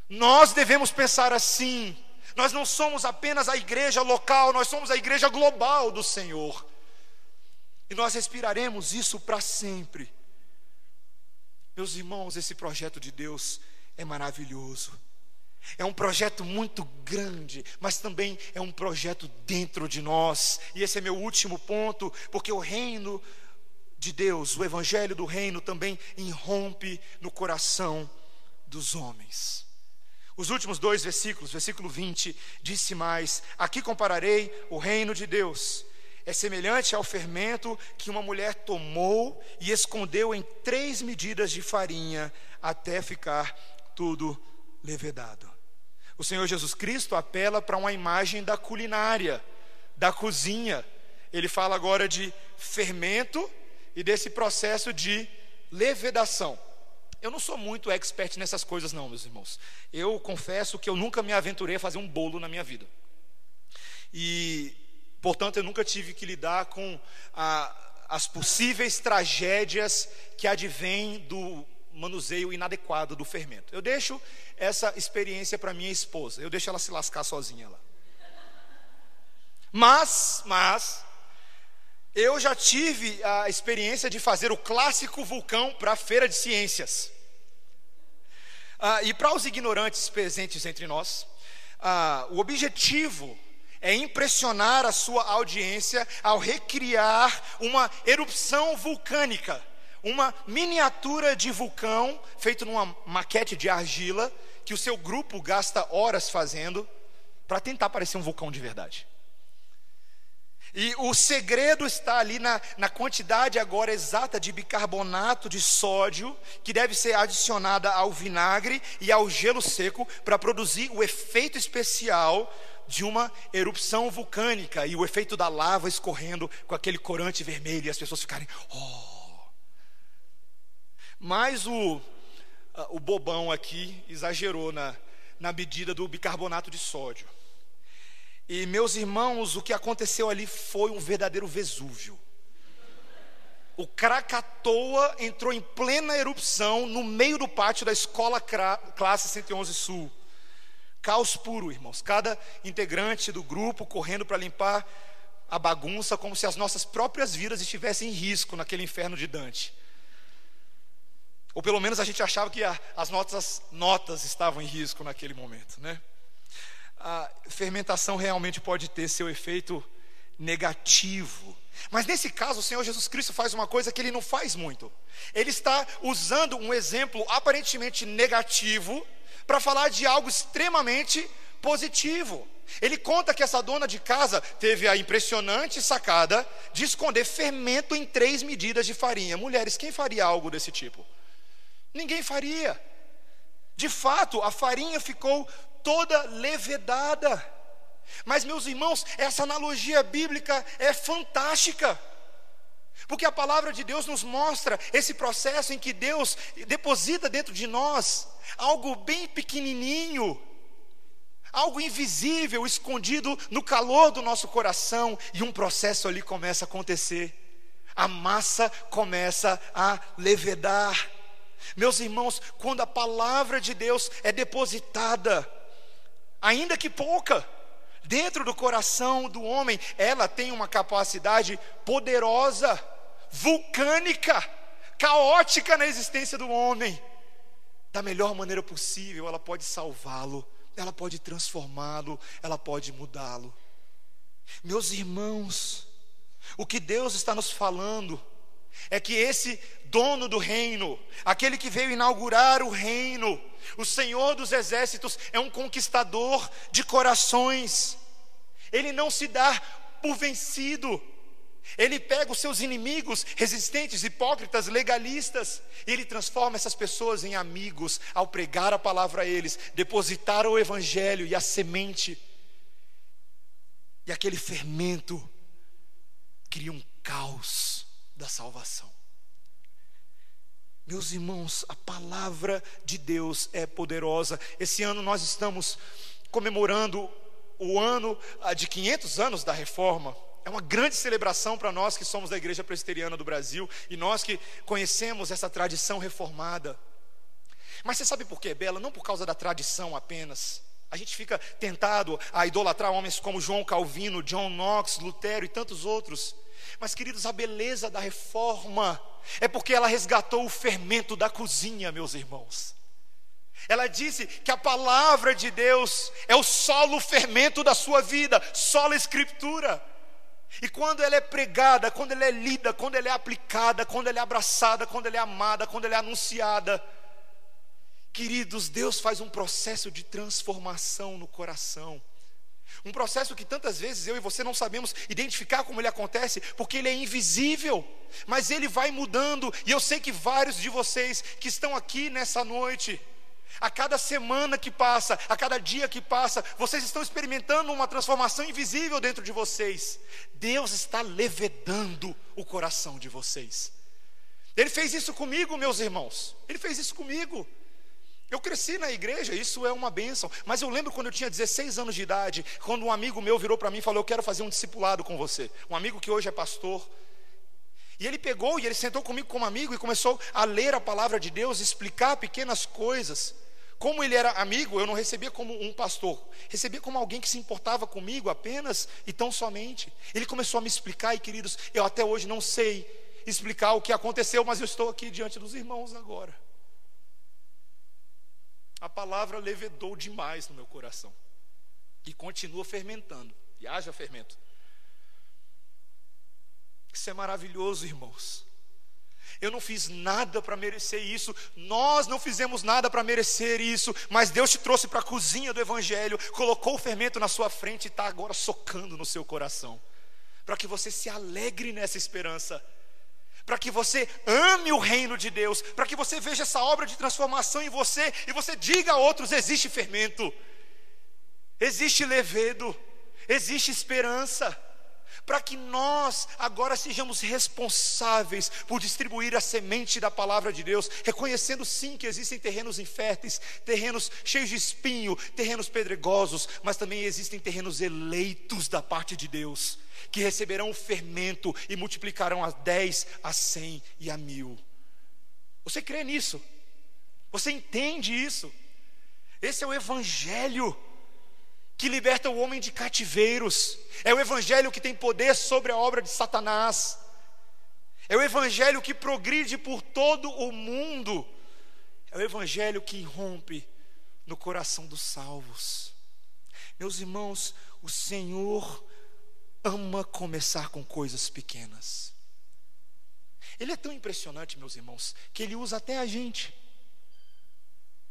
Speaker 1: Nós devemos pensar assim. Nós não somos apenas a igreja local, nós somos a igreja global do Senhor. E nós respiraremos isso para sempre. Meus irmãos, esse projeto de Deus é maravilhoso. É um projeto muito grande, mas também é um projeto dentro de nós. E esse é meu último ponto, porque o reino de Deus, o evangelho do reino também irrompe no coração dos homens. Os últimos dois versículos, versículo 20, disse mais: Aqui compararei o reino de Deus. É semelhante ao fermento que uma mulher tomou e escondeu em três medidas de farinha até ficar tudo levedado. O Senhor Jesus Cristo apela para uma imagem da culinária, da cozinha. Ele fala agora de fermento e desse processo de levedação. Eu não sou muito expert nessas coisas, não, meus irmãos. Eu confesso que eu nunca me aventurei a fazer um bolo na minha vida. E, portanto, eu nunca tive que lidar com a, as possíveis tragédias que advêm do manuseio inadequado do fermento. Eu deixo essa experiência para minha esposa. Eu deixo ela se lascar sozinha lá. Mas, mas, eu já tive a experiência de fazer o clássico vulcão para a feira de ciências. Ah, e para os ignorantes presentes entre nós, ah, o objetivo é impressionar a sua audiência ao recriar uma erupção vulcânica, uma miniatura de vulcão feito numa maquete de argila que o seu grupo gasta horas fazendo para tentar parecer um vulcão de verdade. E o segredo está ali na, na quantidade agora exata de bicarbonato de sódio que deve ser adicionada ao vinagre e ao gelo seco para produzir o efeito especial de uma erupção vulcânica e o efeito da lava escorrendo com aquele corante vermelho e as pessoas ficarem, oh. Mas o, o bobão aqui exagerou na, na medida do bicarbonato de sódio. E meus irmãos, o que aconteceu ali foi um verdadeiro Vesúvio. O Krakatoa entrou em plena erupção no meio do pátio da escola classe 111 Sul. Caos puro, irmãos. Cada integrante do grupo correndo para limpar a bagunça, como se as nossas próprias vidas estivessem em risco naquele inferno de Dante. Ou pelo menos a gente achava que a, as nossas notas estavam em risco naquele momento, né? a fermentação realmente pode ter seu efeito negativo. Mas nesse caso, o Senhor Jesus Cristo faz uma coisa que ele não faz muito. Ele está usando um exemplo aparentemente negativo para falar de algo extremamente positivo. Ele conta que essa dona de casa teve a impressionante sacada de esconder fermento em três medidas de farinha. Mulheres, quem faria algo desse tipo? Ninguém faria. De fato, a farinha ficou toda levedada. Mas, meus irmãos, essa analogia bíblica é fantástica. Porque a palavra de Deus nos mostra esse processo em que Deus deposita dentro de nós algo bem pequenininho, algo invisível, escondido no calor do nosso coração, e um processo ali começa a acontecer. A massa começa a levedar. Meus irmãos, quando a palavra de Deus é depositada, ainda que pouca, dentro do coração do homem, ela tem uma capacidade poderosa, vulcânica, caótica na existência do homem. Da melhor maneira possível, ela pode salvá-lo, ela pode transformá-lo, ela pode mudá-lo. Meus irmãos, o que Deus está nos falando é que esse dono do reino, aquele que veio inaugurar o reino, o Senhor dos exércitos, é um conquistador de corações. Ele não se dá por vencido. Ele pega os seus inimigos, resistentes, hipócritas, legalistas, e ele transforma essas pessoas em amigos ao pregar a palavra a eles, depositar o evangelho e a semente. E aquele fermento cria um caos da salvação. Meus irmãos, a palavra de Deus é poderosa. Esse ano nós estamos comemorando o ano ah, de 500 anos da reforma. É uma grande celebração para nós que somos da Igreja Presbiteriana do Brasil e nós que conhecemos essa tradição reformada. Mas você sabe por quê, Bela? Não por causa da tradição apenas. A gente fica tentado a idolatrar homens como João Calvino, John Knox, Lutero e tantos outros. Mas, queridos, a beleza da reforma é porque ela resgatou o fermento da cozinha, meus irmãos. Ela disse que a palavra de Deus é o solo fermento da sua vida, solo escritura. E quando ela é pregada, quando ela é lida, quando ela é aplicada, quando ela é abraçada, quando ela é amada, quando ela é anunciada, queridos, Deus faz um processo de transformação no coração. Um processo que tantas vezes eu e você não sabemos identificar como ele acontece, porque ele é invisível, mas ele vai mudando, e eu sei que vários de vocês que estão aqui nessa noite, A cada semana que passa, a cada dia que passa, vocês estão experimentando uma transformação invisível dentro de vocês. Deus está levedando o coração de vocês. Ele fez isso comigo, meus irmãos. Ele fez isso comigo. Eu cresci na igreja, isso é uma bênção. Mas eu lembro quando eu tinha 16 anos de idade, quando um amigo meu virou para mim e falou: Eu quero fazer um discipulado com você. Um amigo que hoje é pastor. E ele pegou e ele sentou comigo como amigo e começou a ler a palavra de Deus, explicar pequenas coisas. Como ele era amigo, eu não recebia como um pastor, recebia como alguém que se importava comigo apenas e tão somente. Ele começou a me explicar, e queridos, eu até hoje não sei explicar o que aconteceu, mas eu estou aqui diante dos irmãos agora. A palavra levedou demais no meu coração. E continua fermentando, e haja fermento. Isso é maravilhoso, irmãos. Eu não fiz nada para merecer isso, nós não fizemos nada para merecer isso, mas Deus te trouxe para a cozinha do Evangelho, colocou o fermento na sua frente e está agora socando no seu coração, para que você se alegre nessa esperança, para que você ame o reino de Deus, para que você veja essa obra de transformação em você e você diga a outros: existe fermento, existe levedo, existe esperança. Para que nós agora sejamos responsáveis por distribuir a semente da palavra de Deus, reconhecendo sim que existem terrenos inférteis, terrenos cheios de espinho, terrenos pedregosos, mas também existem terrenos eleitos da parte de Deus, que receberão o fermento e multiplicarão a dez, a cem e a mil. Você crê nisso? Você entende isso? Esse é o Evangelho que liberta o homem de cativeiros, é o Evangelho que tem poder sobre a obra de Satanás, é o Evangelho que progride por todo o mundo, é o Evangelho que irrompe no coração dos salvos. Meus irmãos, o Senhor ama começar com coisas pequenas. Ele é tão impressionante, meus irmãos, que ele usa até a gente,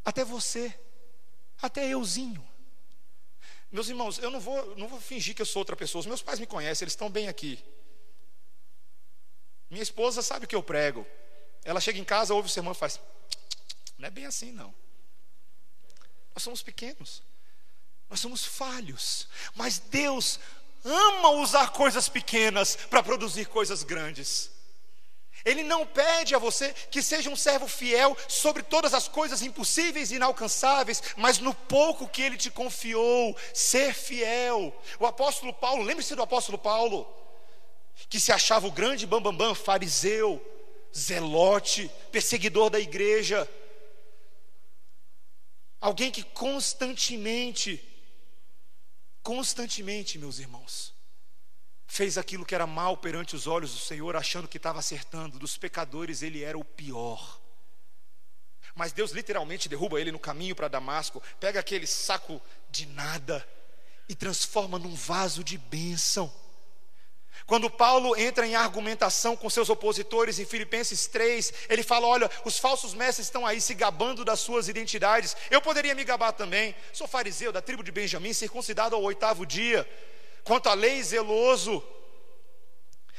Speaker 1: até você, até euzinho. Meus irmãos, eu não vou, não vou fingir que eu sou outra pessoa. Os meus pais me conhecem, eles estão bem aqui. Minha esposa sabe o que eu prego. Ela chega em casa, ouve o sermão e faz. Não é bem assim, não. Nós somos pequenos. Nós somos falhos. Mas Deus ama usar coisas pequenas para produzir coisas grandes. Ele não pede a você que seja um servo fiel sobre todas as coisas impossíveis e inalcançáveis, mas no pouco que ele te confiou, ser fiel. O apóstolo Paulo, lembre-se do apóstolo Paulo, que se achava o grande bambambam, bam, bam, fariseu, zelote, perseguidor da igreja, alguém que constantemente, constantemente, meus irmãos, fez aquilo que era mal perante os olhos do Senhor, achando que estava acertando, dos pecadores ele era o pior. Mas Deus literalmente derruba ele no caminho para Damasco, pega aquele saco de nada e transforma num vaso de bênção. Quando Paulo entra em argumentação com seus opositores em Filipenses 3, ele fala: Olha, os falsos mestres estão aí se gabando das suas identidades. Eu poderia me gabar também. Sou fariseu da tribo de Benjamim, circuncidado ao oitavo dia quanto à lei, zeloso.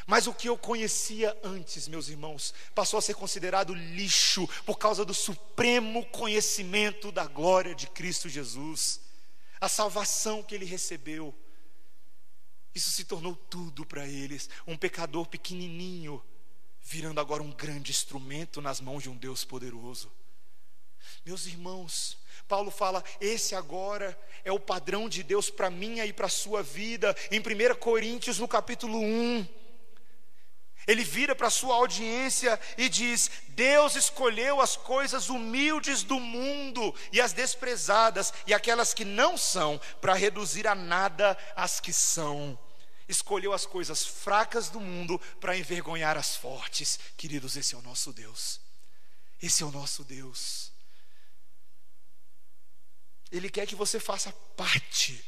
Speaker 1: Mas o que eu conhecia antes, meus irmãos, passou a ser considerado lixo por causa do supremo conhecimento da glória de Cristo Jesus, a salvação que ele recebeu. Isso se tornou tudo para eles, um pecador pequenininho, virando agora um grande instrumento nas mãos de um Deus poderoso. Meus irmãos, Paulo fala: esse agora é o padrão de Deus para minha e para a sua vida. Em 1 Coríntios, no capítulo 1, ele vira para a sua audiência e diz: Deus escolheu as coisas humildes do mundo e as desprezadas e aquelas que não são, para reduzir a nada as que são. Escolheu as coisas fracas do mundo para envergonhar as fortes. Queridos, esse é o nosso Deus. Esse é o nosso Deus. Ele quer que você faça parte,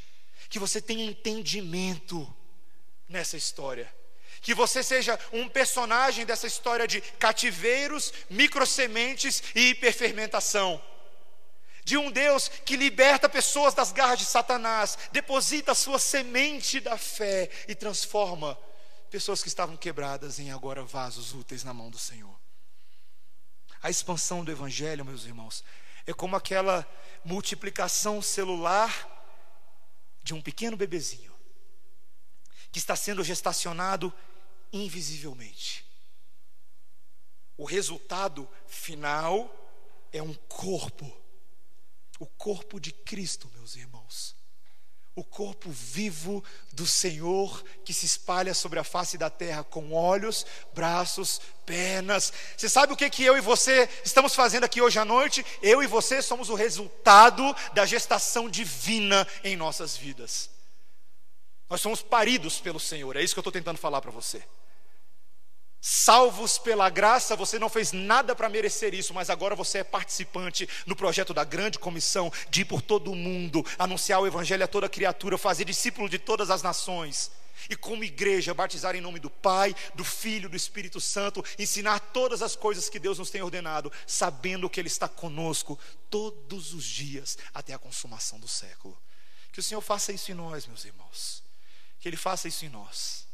Speaker 1: que você tenha entendimento nessa história. Que você seja um personagem dessa história de cativeiros, microsementes e hiperfermentação. De um Deus que liberta pessoas das garras de Satanás, deposita a sua semente da fé e transforma pessoas que estavam quebradas em agora vasos úteis na mão do Senhor. A expansão do Evangelho, meus irmãos, É como aquela multiplicação celular de um pequeno bebezinho que está sendo gestacionado invisivelmente. O resultado final é um corpo, o corpo de Cristo, meus irmãos. O corpo vivo do Senhor que se espalha sobre a face da terra com olhos, braços, pernas. Você sabe o que, que eu e você estamos fazendo aqui hoje à noite? Eu e você somos o resultado da gestação divina em nossas vidas. Nós somos paridos pelo Senhor, é isso que eu estou tentando falar para você. Salvos pela graça, você não fez nada para merecer isso, mas agora você é participante no projeto da grande comissão de ir por todo o mundo, anunciar o evangelho a toda criatura, fazer discípulo de todas as nações. E como igreja, batizar em nome do Pai, do Filho, do Espírito Santo, ensinar todas as coisas que Deus nos tem ordenado, sabendo que Ele está conosco todos os dias até a consumação do século. Que o Senhor faça isso em nós, meus irmãos. Que Ele faça isso em nós.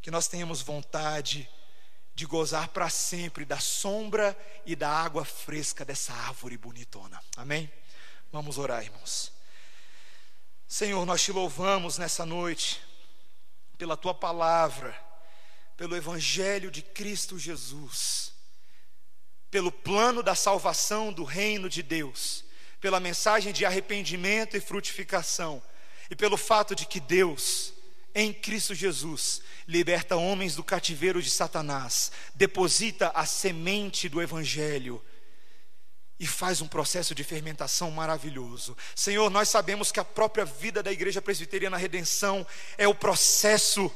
Speaker 1: Que nós tenhamos vontade de gozar para sempre da sombra e da água fresca dessa árvore bonitona. Amém? Vamos orar, irmãos. Senhor, nós te louvamos nessa noite pela tua palavra, pelo evangelho de Cristo Jesus, pelo plano da salvação do reino de Deus, pela mensagem de arrependimento e frutificação e pelo fato de que Deus em Cristo Jesus, liberta homens do cativeiro de Satanás, deposita a semente do Evangelho e faz um processo de fermentação maravilhoso. Senhor, nós sabemos que a própria vida da Igreja Presbiteriana Redenção é o processo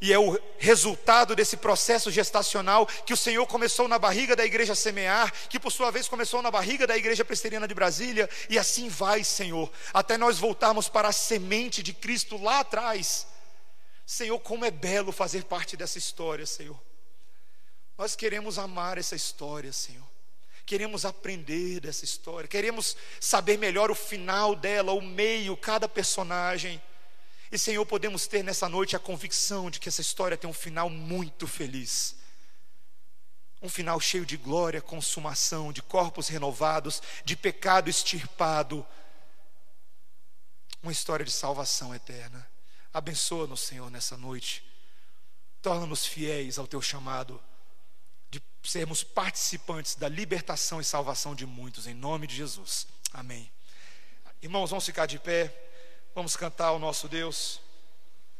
Speaker 1: e é o resultado desse processo gestacional que o Senhor começou na barriga da igreja semear, que por sua vez começou na barriga da igreja presbiteriana de Brasília, e assim vai, Senhor, até nós voltarmos para a semente de Cristo lá atrás Senhor, como é belo fazer parte dessa história, Senhor. Nós queremos amar essa história, Senhor. Queremos aprender dessa história, queremos saber melhor o final dela, o meio, cada personagem. E, Senhor, podemos ter nessa noite a convicção de que essa história tem um final muito feliz. Um final cheio de glória, consumação, de corpos renovados, de pecado extirpado. Uma história de salvação eterna. Abençoa-nos, Senhor, nessa noite. Torna-nos fiéis ao teu chamado de sermos participantes da libertação e salvação de muitos, em nome de Jesus. Amém. Irmãos, vamos ficar de pé, vamos cantar ao nosso Deus.